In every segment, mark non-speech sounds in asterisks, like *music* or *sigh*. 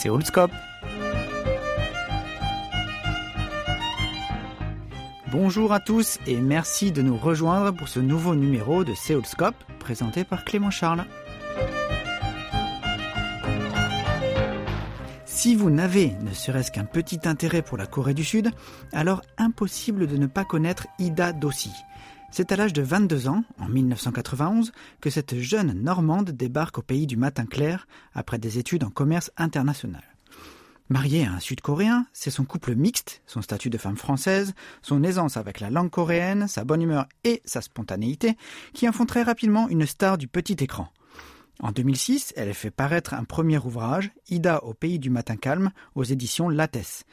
Séoulscope. Bonjour à tous et merci de nous rejoindre pour ce nouveau numéro de Séoulscope présenté par Clément Charles. Si vous n'avez ne serait-ce qu'un petit intérêt pour la Corée du Sud, alors impossible de ne pas connaître Ida Dossi. C'est à l'âge de 22 ans, en 1991, que cette jeune Normande débarque au pays du matin clair après des études en commerce international. Mariée à un Sud-Coréen, c'est son couple mixte, son statut de femme française, son aisance avec la langue coréenne, sa bonne humeur et sa spontanéité qui en font très rapidement une star du petit écran. En 2006, elle fait paraître un premier ouvrage, Ida au pays du matin calme, aux éditions Lattès.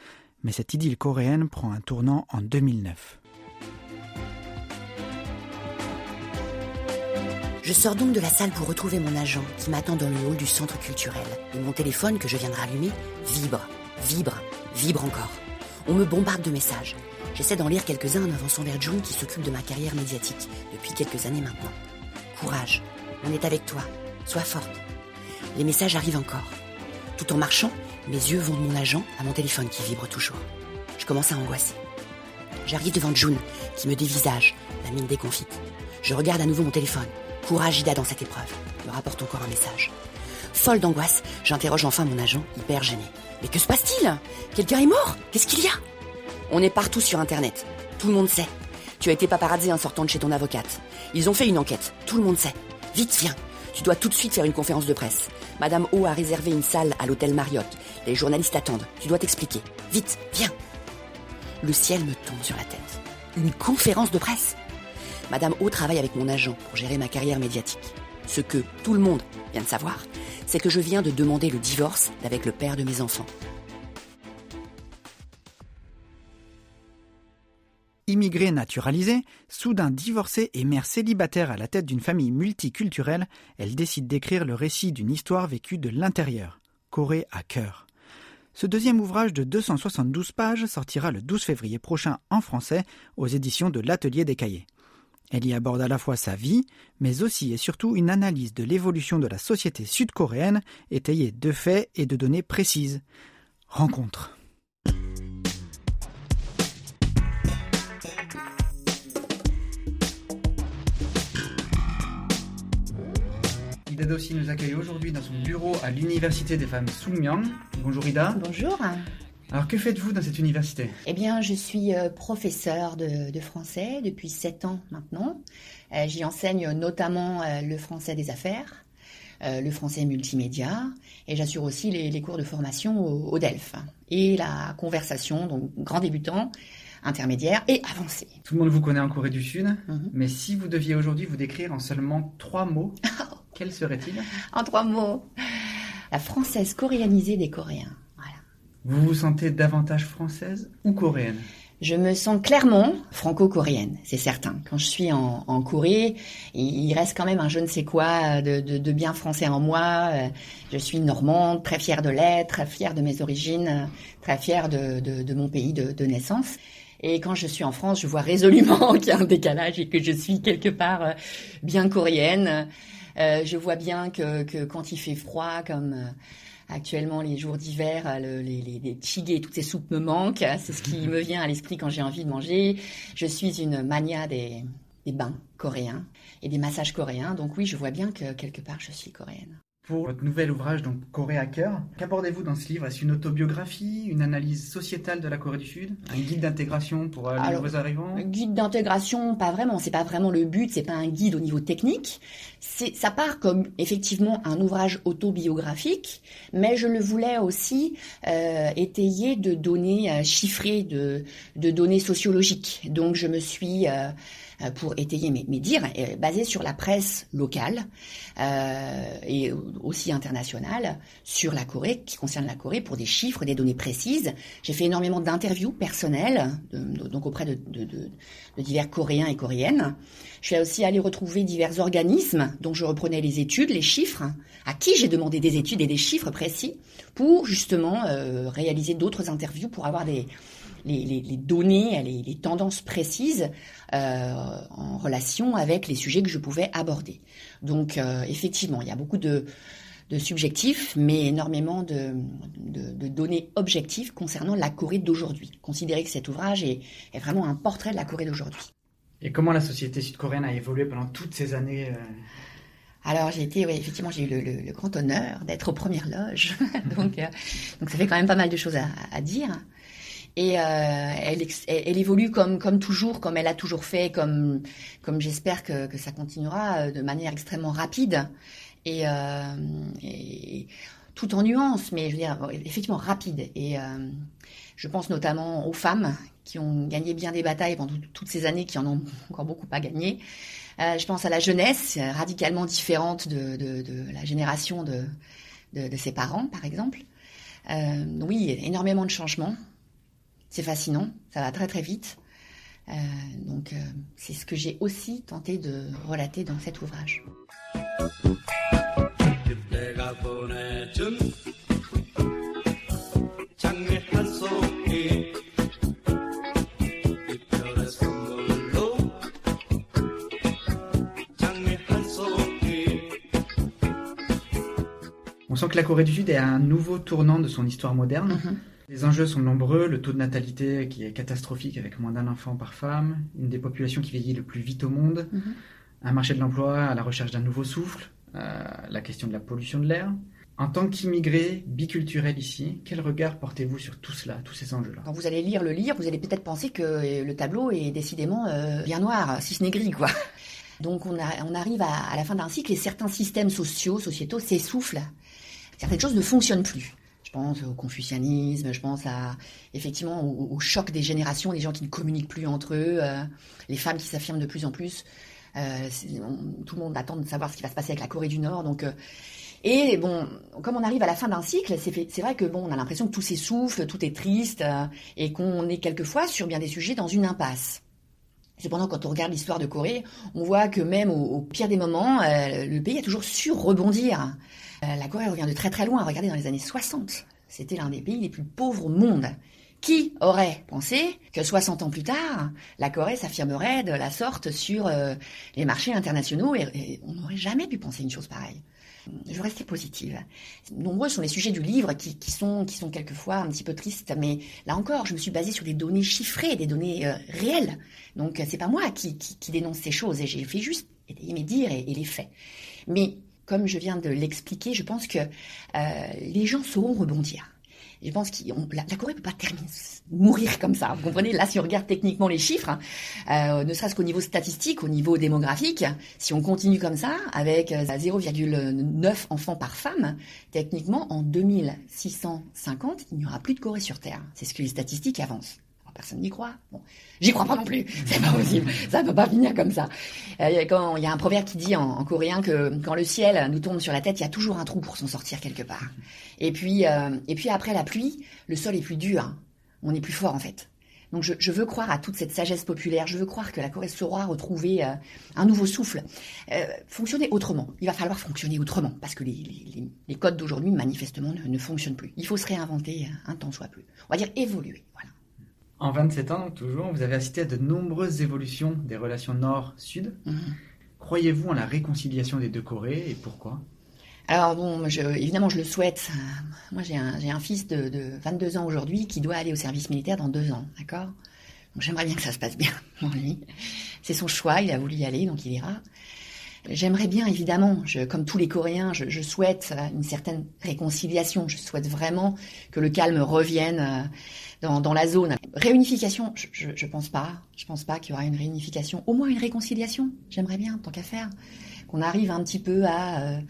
Mais cette idylle coréenne prend un tournant en 2009. Je sors donc de la salle pour retrouver mon agent qui m'attend dans le hall du centre culturel. Et mon téléphone que je viens de rallumer vibre, vibre, vibre encore. On me bombarde de messages. J'essaie d'en lire quelques-uns en avançant vers June qui s'occupe de ma carrière médiatique depuis quelques années maintenant. Courage, on est avec toi. Sois forte. Les messages arrivent encore. Tout en marchant, mes yeux vont de mon agent à mon téléphone qui vibre toujours. Je commence à angoisser. J'arrive devant June, qui me dévisage, la mine déconfite. Je regarde à nouveau mon téléphone. Courage Ida dans cette épreuve. Me rapporte encore un message. Folle d'angoisse, j'interroge enfin mon agent, hyper gêné. Mais que se passe-t-il? Quelqu'un est mort? Qu'est-ce qu'il y a? On est partout sur Internet. Tout le monde sait. Tu as été paparazzi en sortant de chez ton avocate. Ils ont fait une enquête. Tout le monde sait. Vite, viens. Tu dois tout de suite faire une conférence de presse. Madame O a réservé une salle à l'hôtel Marriott. Les journalistes attendent. Tu dois t'expliquer. Vite, viens. Le ciel me tombe sur la tête. Une conférence de presse? Madame O travaille avec mon agent pour gérer ma carrière médiatique. Ce que tout le monde vient de savoir, c'est que je viens de demander le divorce avec le père de mes enfants. Immigrée naturalisée, soudain divorcée et mère célibataire à la tête d'une famille multiculturelle, elle décide d'écrire le récit d'une histoire vécue de l'intérieur. Corée à cœur. Ce deuxième ouvrage de 272 pages sortira le 12 février prochain en français aux éditions de l'Atelier des Cahiers. Elle y aborde à la fois sa vie, mais aussi et surtout une analyse de l'évolution de la société sud-coréenne étayée de faits et de données précises. Rencontre. Ida Dossi nous accueille aujourd'hui dans son bureau à l'Université des femmes Soulmyang. Bonjour Ida. Bonjour. Alors que faites-vous dans cette université? Eh bien, je suis euh, professeur de, de français depuis sept ans maintenant. Euh, J'y enseigne notamment euh, le français des affaires, euh, le français multimédia, et j'assure aussi les, les cours de formation au, au DELF et la conversation, donc grand débutant, intermédiaire et avancé. Tout le monde vous connaît en Corée du Sud, Mhm. mais si vous deviez aujourd'hui vous décrire en seulement trois mots, *laughs* quels seraient-ils? En trois mots, la française coréanisée des Coréens. Vous vous sentez davantage française ou coréenne? Je me sens clairement franco-coréenne, c'est certain. Quand je suis en, Corée, il reste quand même un je ne sais quoi de, bien français en moi. Euh, Je suis normande, très fière de l'être, très fière de mes origines, très fière de, mon pays de, naissance. Et quand je suis en France, je vois résolument *laughs* qu'il y a un décalage et que je suis quelque part euh, bien coréenne. Euh, je vois bien que, quand il fait froid, comme actuellement les jours d'hiver, euh, le- les, les, les toutes ces soupes me manquent. C'est ce qui *laughs* me vient à l'esprit quand j'ai envie de manger. Je suis une mania des, des bains coréens et des massages coréens. Donc oui, je vois bien que quelque part, je suis coréenne. Pour votre nouvel ouvrage, donc Corée à cœur, qu'abordez-vous dans ce livre? Est-ce une autobiographie, une analyse sociétale de la Corée du Sud, un guide d'intégration pour euh, les nouveaux arrivants? Un guide d'intégration, pas vraiment. C'est pas vraiment le but. C'est pas un guide au niveau technique. C'est, ça part comme effectivement un ouvrage autobiographique, mais je le voulais aussi euh, étayer de données euh, chiffrées, de, de données sociologiques. Donc je me suis pour étayer mes, mes dires, euh, basé sur la presse locale euh, et aussi internationale sur la Corée, qui concerne la Corée, pour des chiffres, des données précises. J'ai fait énormément d'interviews personnelles, donc auprès de, de- de- de divers Coréens et Coréennes. Je suis aussi allée retrouver divers organismes dont je reprenais les études, les chiffres, à qui j'ai demandé des études et des chiffres précis pour justement euh, réaliser d'autres interviews pour avoir des, les, les- les données, les, les tendances précises euh, en relation avec les sujets que je pouvais aborder. Donc euh, effectivement, il y a beaucoup de de subjectif, mais énormément de, de, données objectives concernant la Corée d'aujourd'hui. Considérer que cet ouvrage est, est, vraiment un portrait de la Corée d'aujourd'hui. Et comment la société sud-coréenne a évolué pendant toutes ces années euh, alors j'ai été, oui, effectivement, j'ai eu le, grand honneur d'être aux premières loges, *laughs* donc, euh, donc ça fait quand même pas mal de choses à, dire. Et euh, elle, évolue comme, toujours, comme elle a toujours fait, comme, j'espère que, ça continuera euh, de manière extrêmement rapide et, et, tout en nuances, mais je veux dire effectivement rapide. Et je pense notamment aux femmes qui ont gagné bien des batailles pendant toutes ces années, qui en ont *laughs* encore beaucoup à gagner. Euh, je pense à la jeunesse, radicalement différente de, la génération de, ses parents, par exemple. Euh, oui, énormément de changements. C'est fascinant, ça va très très vite. Euh, donc c'est ce que j'ai aussi tenté de relater dans cet ouvrage. On sent que la Corée du Sud est à un nouveau tournant de son histoire moderne. Mhm. Les enjeux sont nombreux, le taux de natalité qui est catastrophique avec moins d'un enfant par femme, une des populations qui vieillit le plus vite au monde, mhm. un marché de l'emploi à la recherche d'un nouveau souffle, euh, la question de la pollution de l'air. En tant qu'immigré biculturel ici, quel regard portez-vous sur tout cela, tous ces enjeux-là? Quand vous allez lire le livre, vous allez peut-être penser que le tableau est décidément euh, bien noir, si ce n'est gris, quoi. *laughs* Donc on, arrive à, à, la fin d'un cycle et certains systèmes sociaux, sociétaux s'essoufflent certaines choses ne fonctionnent plus. Je pense au confucianisme, je pense à effectivement au, choc des générations, des gens qui ne communiquent plus entre eux, euh, les femmes qui s'affirment de plus en plus. Euh, tout le monde attend de savoir ce qui va se passer avec la Corée du Nord. Donc, euh, et bon, comme on arrive à la fin d'un cycle, c'est vrai que bon, on a l'impression que tout s'essouffle, tout est triste, et qu'on est quelquefois sur bien des sujets dans une impasse. Cependant, quand on regarde l'histoire de Corée, on voit que même au, pire des moments, le pays a toujours su rebondir. Euh, la Corée revient de très très loin. Regardez dans les années 60. C'était l'un des pays les plus pauvres au monde. Qui aurait pensé que 60 ans plus tard, la Corée s'affirmerait de la sorte sur euh, les marchés internationaux et, on n'aurait jamais pu penser une chose pareille. Je restais positive. Nombreux sont les sujets du livre qui, sont, quelquefois un petit peu tristes, mais là encore, je me suis basée sur des données chiffrées, des données euh, réelles. Donc c'est pas moi qui, dénonce ces choses et j'ai fait juste mes dires et, et les faits. Mais comme je viens de l'expliquer, je pense que euh, les gens sauront rebondir. Je pense que la, la, Corée peut pas terminer, mourir comme ça. Vous comprenez? Là, si on regarde techniquement les chiffres, euh, ne serait-ce qu'au niveau statistique, au niveau démographique, si on continue comme ça, avec 0,9 euh, enfants par femme, techniquement, en 2650, il n'y aura plus de Corée sur Terre. C'est ce que les statistiques avancent personne n'y croit. Bon, j'y crois pas non plus. *laughs* C'est pas possible. Ça peut pas finir comme ça. Euh, quand il y a un proverbe qui dit en, coréen que quand le ciel nous tombe sur la tête, il y a toujours un trou pour s'en sortir quelque part. Et puis, euh, et puis après la pluie, le sol est plus dur. On est plus fort en fait. Donc je, veux croire à toute cette sagesse populaire. Je veux croire que la Corée saura retrouver euh, un nouveau souffle, fonctionner autrement. Il va falloir fonctionner autrement parce que les, codes d'aujourd'hui manifestement ne, ne, fonctionnent plus. Il faut se réinventer un temps soit plus. On va dire évoluer. Voilà. En 27 ans, toujours, vous avez assisté à de nombreuses évolutions des relations nord-sud. Mhm. Croyez-vous en la réconciliation des deux Corées et pourquoi? Alors bon, évidemment, je le souhaite. Moi, j'ai un, fils de, 22 ans aujourd'hui qui doit aller au service militaire dans deux ans, d'accord? Donc j'aimerais bien que ça se passe bien *laughs* pour lui. C'est son choix, il a voulu y aller, donc il ira. J'aimerais bien, évidemment, comme tous les Coréens, je, souhaite une certaine réconciliation. Je souhaite vraiment que le calme revienne euh, dans, la zone. Réunification, je, je, pense pas. Je pense pas qu'il y aura une réunification. Au moins une réconciliation. J'aimerais bien, tant qu'à faire, qu'on arrive un petit peu à euh,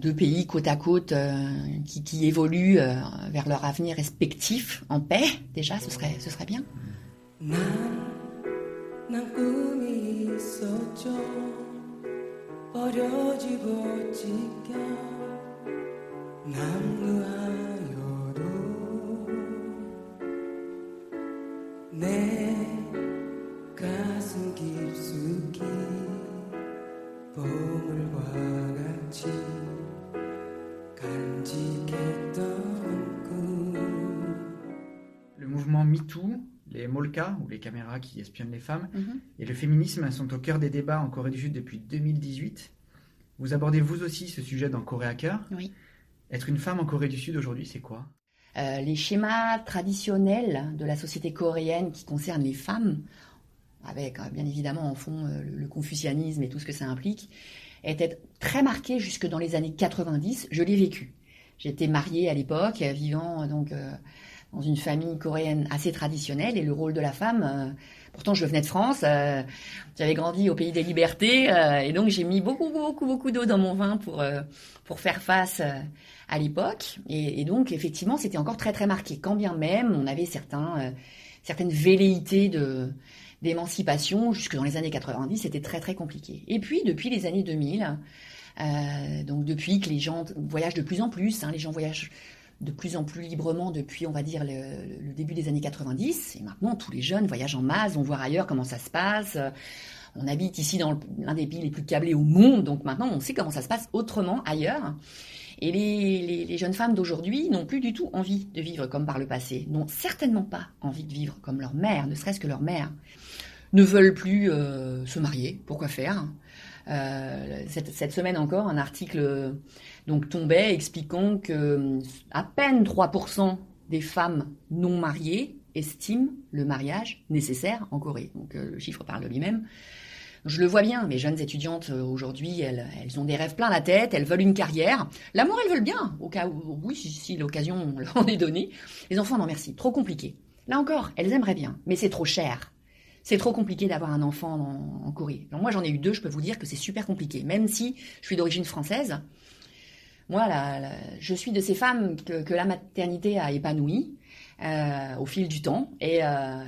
deux pays côte à côte euh, qui, évoluent vers leur avenir respectif en paix. Déjà, ce serait, ce serait bien. Le mouvement MeToo les molkas, ou les caméras qui espionnent les femmes, mhm. et le féminisme sont au cœur des débats en Corée du Sud depuis 2018. Vous abordez vous aussi ce sujet dans Corée Hacker. Oui. Être une femme en Corée du Sud aujourd'hui, c'est quoi? Euh, Les schémas traditionnels de la société coréenne qui concernent les femmes, avec bien évidemment en fond le confucianisme et tout ce que ça implique, étaient très marqués jusque dans les années 90. Je l'ai vécu. J'étais mariée à l'époque, vivant donc dans une famille coréenne assez traditionnelle et le rôle de la femme. Euh, pourtant, je venais de France, euh, j'avais grandi au pays des libertés euh, et donc j'ai mis beaucoup, beaucoup, beaucoup d'eau dans mon vin pour pour faire face à l'époque. Et, donc, effectivement, c'était encore très, très marqué. Quand bien même, on avait certains certaines velléités de d'émancipation jusque dans les années 90, c'était très, très compliqué. Et puis, depuis les années 2000. donc depuis que les gens voyagent de plus en plus, hein, les gens voyagent de plus en plus librement depuis, on va dire, le, début des années 90. Et maintenant, tous les jeunes voyagent en masse, vont voir ailleurs comment ça se passe. On habite ici dans l'un des pays les plus câblés au monde, donc maintenant, on sait comment ça se passe autrement ailleurs. Et les, jeunes femmes d'aujourd'hui n'ont plus du tout envie de vivre comme par le passé, n'ont certainement pas envie de vivre comme leur mère, ne serait-ce que leur mère, ne veulent plus euh, se marier, pourquoi faire? Euh, cette, semaine encore, un article donc tombait expliquant que à peine 3% des femmes non mariées estiment le mariage nécessaire en Corée. Donc euh, le chiffre parle lui-même. Je le vois bien, mes jeunes étudiantes euh, aujourd'hui, elles, elles, ont des rêves plein la tête, elles veulent une carrière. L'amour, elles veulent bien, au cas où, oui, si, l'occasion *laughs* leur en est donnée. Les enfants, non merci, trop compliqué. Là encore, elles aimeraient bien, mais c'est trop cher. C'est trop compliqué d'avoir un enfant en, Corée. moi, j'en ai eu deux, je peux vous dire que c'est super compliqué. Même si je suis d'origine française, moi, je suis de ces femmes que, la maternité a épanoui euh, au fil du temps. Et, euh,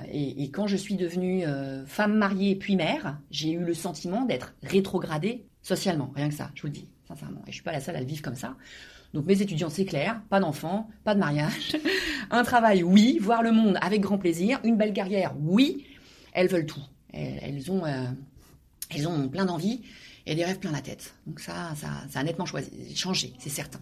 quand je suis devenue euh, femme mariée puis mère, j'ai eu le sentiment d'être rétrogradée socialement. Rien que ça, je vous le dis, sincèrement. Et je suis pas la seule à le vivre comme ça. Donc mes étudiants, c'est clair, pas d'enfants, pas de mariage, *laughs* un travail, oui, voir le monde avec grand plaisir, une belle carrière, oui, elles veulent tout. Elles, ont, elles ont plein d'envie et des rêves plein la tête. Donc ça, ça, ça a nettement choisi, changé, c'est certain.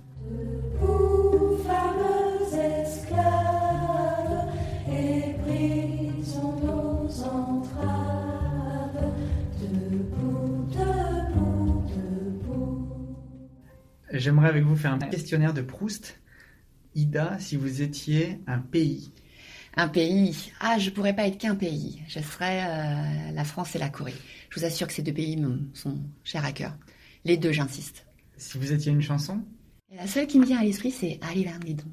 J'aimerais avec vous faire un questionnaire de Proust. Ida, si vous étiez un pays. Un pays. Ah, je pourrais pas être qu'un pays. Je serais euh, la France et la Corée. Je vous assure que ces deux pays me sont chers à cœur. Les deux, j'insiste. Si vous étiez une chanson? La seule qui me vient à l'esprit, c'est Allez Lidon.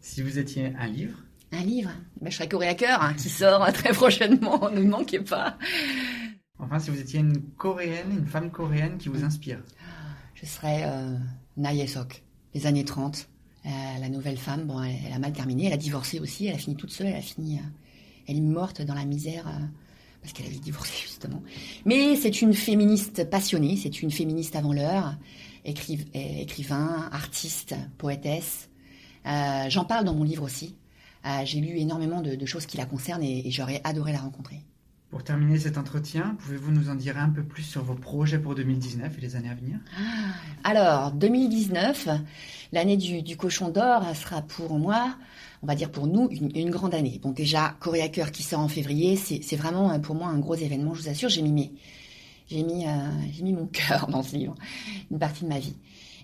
Si vous étiez un livre? Un livre ben, Je serais Corée à cœur, hein, qui sort *laughs* très prochainement, ne manquez pas. Enfin, si vous étiez une coréenne, une femme coréenne qui vous inspire Je serais euh, Na les années 30. Euh, la nouvelle femme, bon, elle, a mal terminé, elle a divorcé aussi, elle a fini toute seule, elle a fini, euh, elle est morte dans la misère euh, parce qu'elle avait divorcé justement. Mais c'est une féministe passionnée, c'est une féministe avant l'heure, écrivain, artiste, poétesse. J'en parle dans mon livre aussi. J'ai lu énormément de, choses qui la concernent et j'aurais adoré la rencontrer. Pour terminer cet entretien, pouvez-vous nous en dire un peu plus sur vos projets pour 2019 et les années à venir? Ah, Alors, 2019, l'année du, cochon d'or sera pour moi, on va dire pour nous, une, grande année. Bon, déjà, Coréa Cœur qui sort en février, c'est vraiment pour moi un gros événement, je vous assure. J'ai mis, mis, euh, mis mon *laughs* cœur dans ce livre, une partie de ma vie.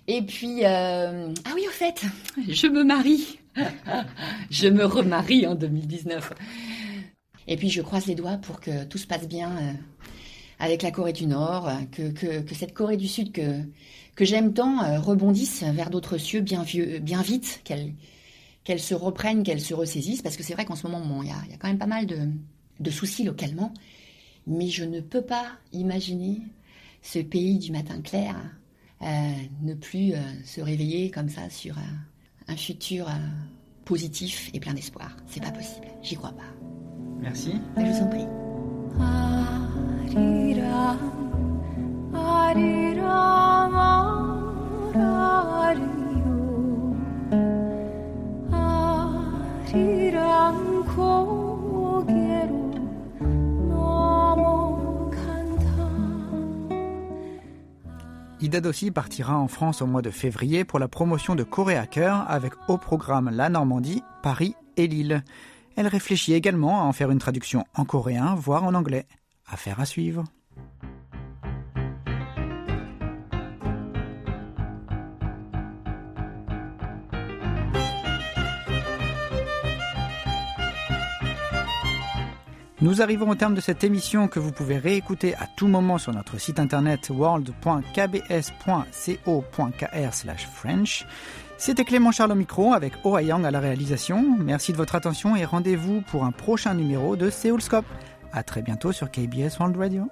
Et puis, euh, ah oui, au fait, je me marie. *laughs* je me remarie en 2019. Et puis je croise les doigts pour que tout se passe bien euh, avec la Corée du Nord, que, cette Corée du Sud que, j'aime tant euh, rebondisse vers d'autres cieux bien, vieux, bien vite, qu'elle se reprenne, qu'elle se ressaisisse, parce que c'est vrai qu'en ce moment, il y, a, quand même pas mal de, soucis localement, mais je ne peux pas imaginer ce pays du matin clair euh, ne plus se réveiller comme ça sur un futur positif et plein d'espoir. C'est pas possible, j'y crois pas. Merci. Je vous en prie. Ida Dossi partira en France au mois de février pour la promotion de Corée Hacker avec au programme la Normandie, Paris et Lille. Elle réfléchit également à en faire une traduction en coréen, voire en anglais. Affaire à suivre. Nous arrivons au terme de cette émission que vous pouvez réécouter à tout moment sur notre site internet world.kbs.co.kr/french. C'était Clément Charles au micro avec Oh Yang à la réalisation. Merci de votre attention et rendez-vous pour un prochain numéro de Seoul Scope. À très bientôt sur KBS World Radio.